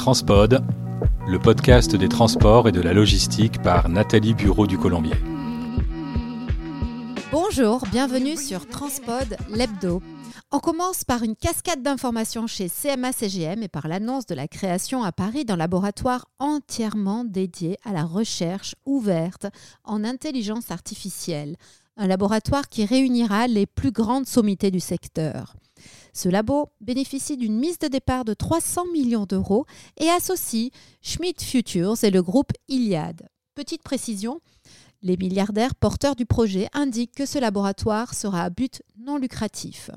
Transpod, le podcast des transports et de la logistique par Nathalie Bureau du Colombier. Bonjour, bienvenue sur Transpod l'hebdo. On commence par une cascade d'informations chez CMA-CGM et par l'annonce de la création à Paris d'un laboratoire entièrement dédié à la recherche ouverte en intelligence artificielle. Un laboratoire qui réunira les plus grandes sommités du secteur. Ce labo bénéficie d'une mise de départ de 300 millions d'euros et associe Schmidt Futures et le groupe Iliad. Petite précision, les milliardaires porteurs du projet indiquent que ce laboratoire sera à but non lucratif.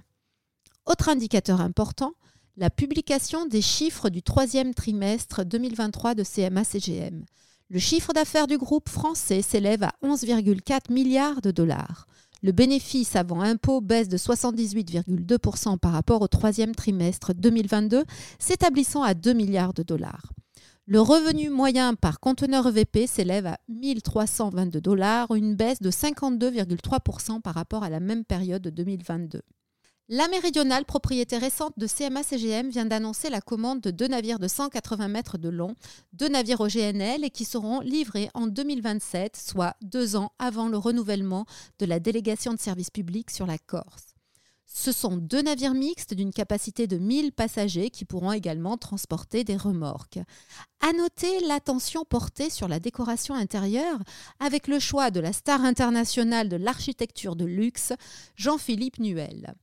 Autre indicateur important, la publication des chiffres du troisième trimestre 2023 de CMA-CGM. Le chiffre d'affaires du groupe français s'élève à 11,4 milliards de dollars. Le bénéfice avant impôt baisse de 78,2% par rapport au troisième trimestre 2022, s'établissant à 2 milliards de dollars. Le revenu moyen par conteneur EVP s'élève à 1322 dollars, une baisse de 52,3% par rapport à la même période de 2022. La Méridionale, propriété récente de CMA-CGM, vient d'annoncer la commande de deux navires de 180 mètres de long, deux navires au GNL et qui seront livrés en 2027, soit deux ans avant le renouvellement de la délégation de service public sur la Corse. Ce sont deux navires mixtes d'une capacité de 1000 passagers qui pourront également transporter des remorques. À noter l'attention portée sur la décoration intérieure avec le choix de la star internationale de l'architecture de luxe, Jean-Philippe Nuel.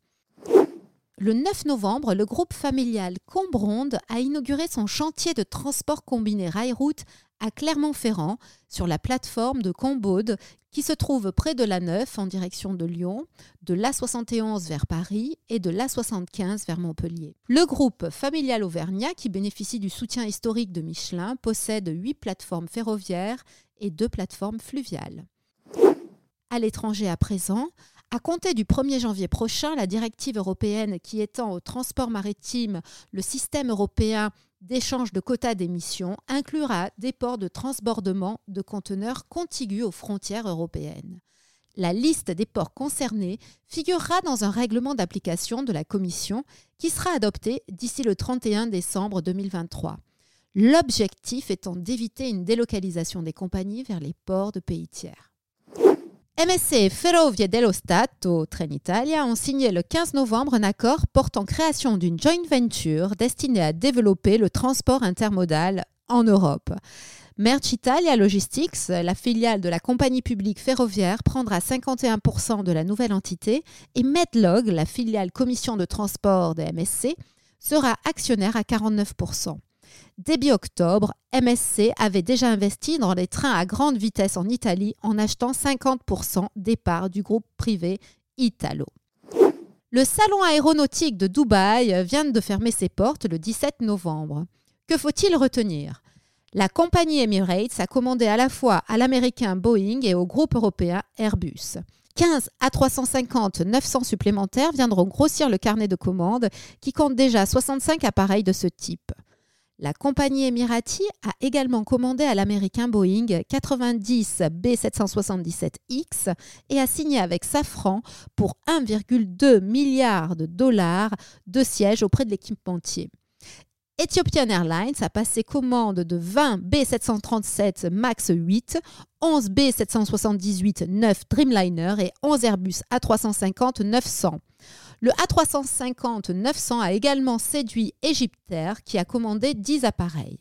Le 9 novembre, le groupe familial Combronde a inauguré son chantier de transport combiné rail-route à Clermont-Ferrand sur la plateforme de Combaude qui se trouve près de l'A9 en direction de Lyon, de l'A71 vers Paris et de l'A75 vers Montpellier. Le groupe familial Auvergnat, qui bénéficie du soutien historique de Michelin, possède 8 plateformes ferroviaires et 2 plateformes fluviales. À l'étranger à présent, à compter du 1er janvier prochain, la directive européenne qui étend au transport maritime le système européen d'échange de quotas d'émissions inclura des ports de transbordement de conteneurs contigus aux frontières européennes. La liste des ports concernés figurera dans un règlement d'application de la Commission qui sera adopté d'ici le 31 décembre 2023. L'objectif étant d'éviter une délocalisation des compagnies vers les ports de pays tiers. MSC et Ferrovie dello Stato Trenitalia ont signé le 15 novembre un accord portant création d'une joint venture destinée à développer le transport intermodal en Europe. Merch Italia Logistics, la filiale de la compagnie publique ferroviaire, prendra 51% de la nouvelle entité et Medlog, la filiale commission de transport de MSC, sera actionnaire à 49%. Début octobre, MSC avait déjà investi dans les trains à grande vitesse en Italie en achetant 50% des parts du groupe privé Italo. Le salon aéronautique de Dubaï vient de fermer ses portes le 17 novembre. Que faut-il retenir? La compagnie Emirates a commandé à la fois à l'américain Boeing et au groupe européen Airbus. 15 à 350 900 supplémentaires viendront grossir le carnet de commandes qui compte déjà 65 appareils de ce type. La compagnie Emirati a également commandé à l'américain Boeing 90 B777X et a signé avec Safran pour 1,2 milliard de dollars de sièges auprès de l'équipementier. Ethiopian Airlines a passé commande de 20 B737 MAX 8, 11 B778 9 Dreamliner et 11 Airbus A350 900. Le A350-900 a également séduit Egyptair qui a commandé 10 appareils.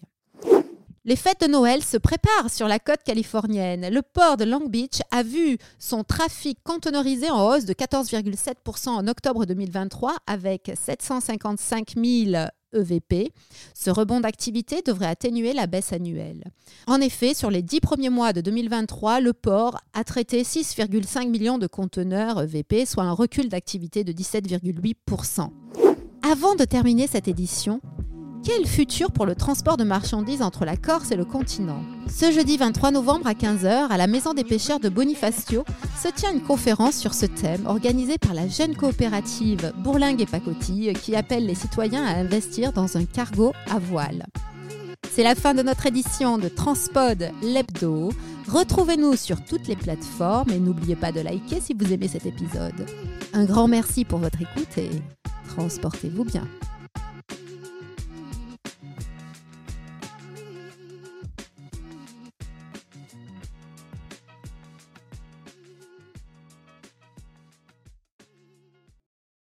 Les fêtes de Noël se préparent sur la côte californienne. Le port de Long Beach a vu son trafic conteneurisé en hausse de 14,7% en octobre 2023 avec 755 000 EVP. Ce rebond d'activité devrait atténuer la baisse annuelle. En effet, sur les dix premiers mois de 2023, le port a traité 6,5 millions de conteneurs EVP, soit un recul d'activité de 17,8%. Avant de terminer cette édition, quel futur pour le transport de marchandises entre la Corse et le continent? Ce jeudi 23 novembre à 15h, à la Maison des pêcheurs de Bonifacio, se tient une conférence sur ce thème organisée par la jeune coopérative Bourlingue et Pacotille qui appelle les citoyens à investir dans un cargo à voile. C'est la fin de notre édition de Transpod l'hebdo. Retrouvez-nous sur toutes les plateformes et n'oubliez pas de liker si vous aimez cet épisode. Un grand merci pour votre écoute et transportez-vous bien.